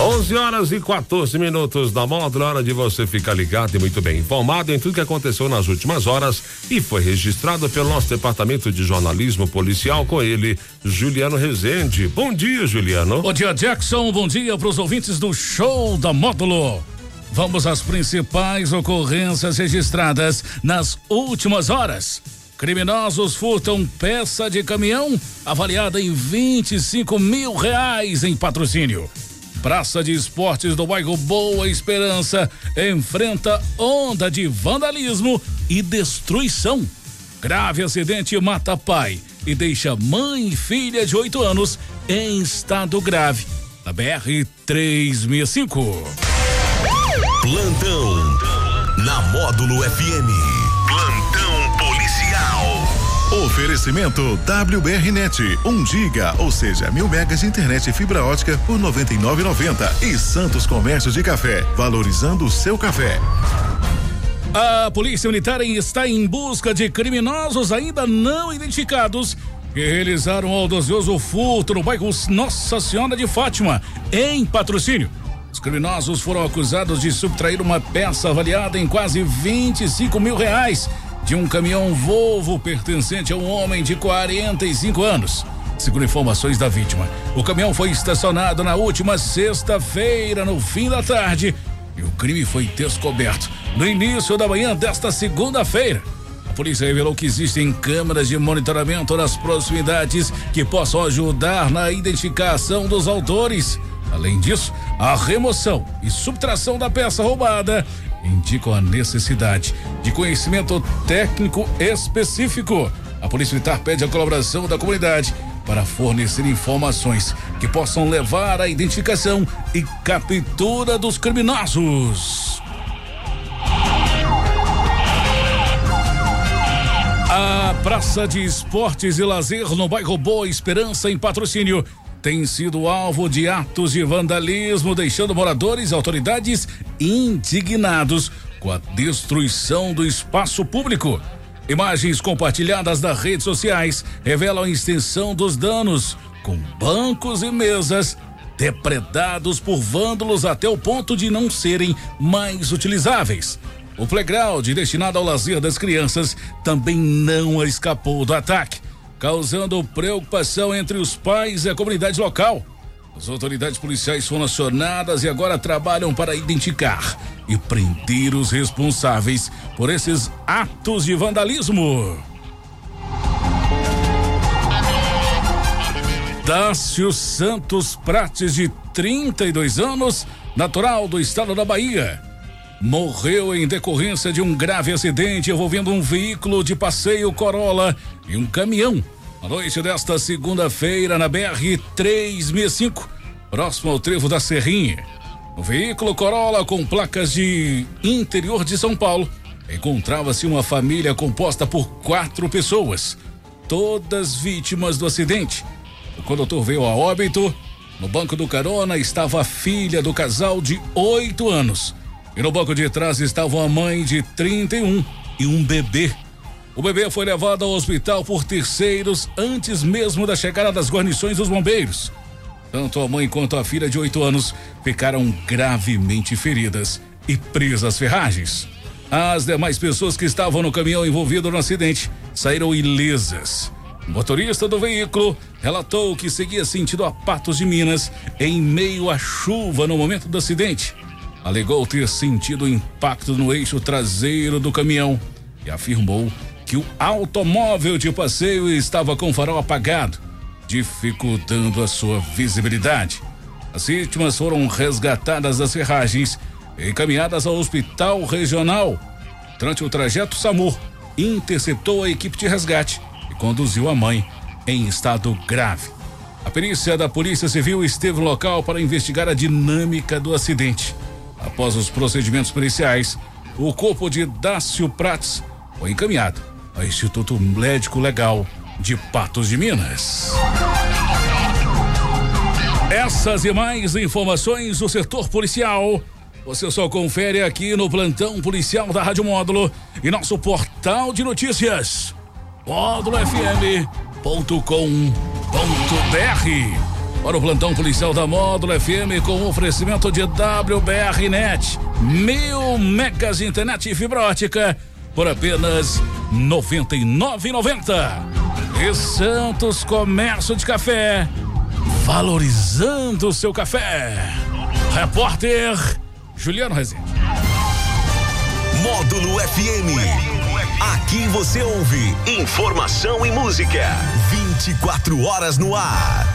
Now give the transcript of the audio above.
11 horas e 14 minutos da módulo, hora de você ficar ligado e muito bem informado em tudo que aconteceu nas últimas horas e foi registrado pelo nosso departamento de jornalismo policial com ele, Juliano Rezende. Bom dia, Juliano. Bom dia, Jackson. Bom dia para os ouvintes do show da módulo. Vamos às principais ocorrências registradas nas últimas horas. Criminosos furtam peça de caminhão avaliada em 25 mil reais em patrocínio. Praça de Esportes do bairro Boa Esperança enfrenta onda de vandalismo e destruição. Grave acidente mata pai e deixa mãe e filha de 8 anos em estado grave. Na BR 365. Plantão na Módulo FM. Oferecimento WBRnet, 1 giga, ou seja, mil megas de internet e fibra ótica por 99,90 e Santos Comércio de Café, valorizando o seu café. A Polícia Militar está em busca de criminosos ainda não identificados que realizaram o audacioso furto no bairro Nossa Senhora de Fátima, em patrocínio. Os criminosos foram acusados de subtrair uma peça avaliada em quase 25 mil reais de um caminhão Volvo pertencente a um homem de 45 anos. Segundo informações da vítima, o caminhão foi estacionado na última sexta-feira, no fim da tarde, e o crime foi descoberto no início da manhã desta segunda-feira. A polícia revelou que existem câmeras de monitoramento nas proximidades que possam ajudar na identificação dos autores. Além disso, a remoção e subtração da peça roubada indicam a necessidade de conhecimento técnico específico. A Polícia Militar pede a colaboração da comunidade para fornecer informações que possam levar à identificação e captura dos criminosos. A Praça de Esportes e Lazer no bairro Boa Esperança, em patrocínio, tem sido alvo de atos de vandalismo, deixando moradores e autoridades indignados com a destruição do espaço público. Imagens compartilhadas nas redes sociais revelam a extensão dos danos, com bancos e mesas depredados por vândalos até o ponto de não serem mais utilizáveis. O playground destinado ao lazer das crianças também não escapou do ataque causando preocupação entre os pais e a comunidade local. As autoridades policiais foram acionadas e agora trabalham para identificar e prender os responsáveis por esses atos de vandalismo. Dácio Santos Prates, de 32 anos, natural do estado da Bahia, morreu em decorrência de um grave acidente envolvendo um veículo de passeio Corolla e um caminhão. Na noite desta segunda-feira, na BR 365, próximo ao trevo da Serrinha. O veículo Corolla com placas de interior de São Paulo encontrava-se uma família composta por quatro pessoas, todas vítimas do acidente. O condutor veio a óbito. No banco do carona estava a filha do casal de oito anos. E no banco de trás estavam a mãe de 31 e um bebê. O bebê foi levado ao hospital por terceiros antes mesmo da chegada das guarnições dos bombeiros. Tanto a mãe quanto a filha de oito anos ficaram gravemente feridas e presas ferragens. As demais pessoas que estavam no caminhão envolvido no acidente saíram ilesas. O motorista do veículo relatou que seguia sentido a Patos de Minas em meio à chuva no momento do acidente alegou ter sentido impacto no eixo traseiro do caminhão e afirmou que o automóvel de passeio estava com o farol apagado, dificultando a sua visibilidade. As vítimas foram resgatadas das ferragens e encaminhadas ao hospital regional. Durante o trajeto, SAMUR interceptou a equipe de resgate e conduziu a mãe em estado grave. A perícia da Polícia Civil esteve no local para investigar a dinâmica do acidente. Após os procedimentos policiais, o corpo de Dácio Prats foi encaminhado ao Instituto Médico Legal de Patos de Minas. Essas e mais informações do setor policial você só confere aqui no plantão policial da Rádio Módulo e nosso portal de notícias módulofm.com.br. Para o plantão policial da Módulo FM com oferecimento de WBR Net, mil megas de internet e fibra ótica por apenas R$ 99,90. E Santos Comércio de Café, valorizando o seu café. Repórter Juliano Rezende. Módulo FM. Aqui você ouve informação e música. 24 horas no ar.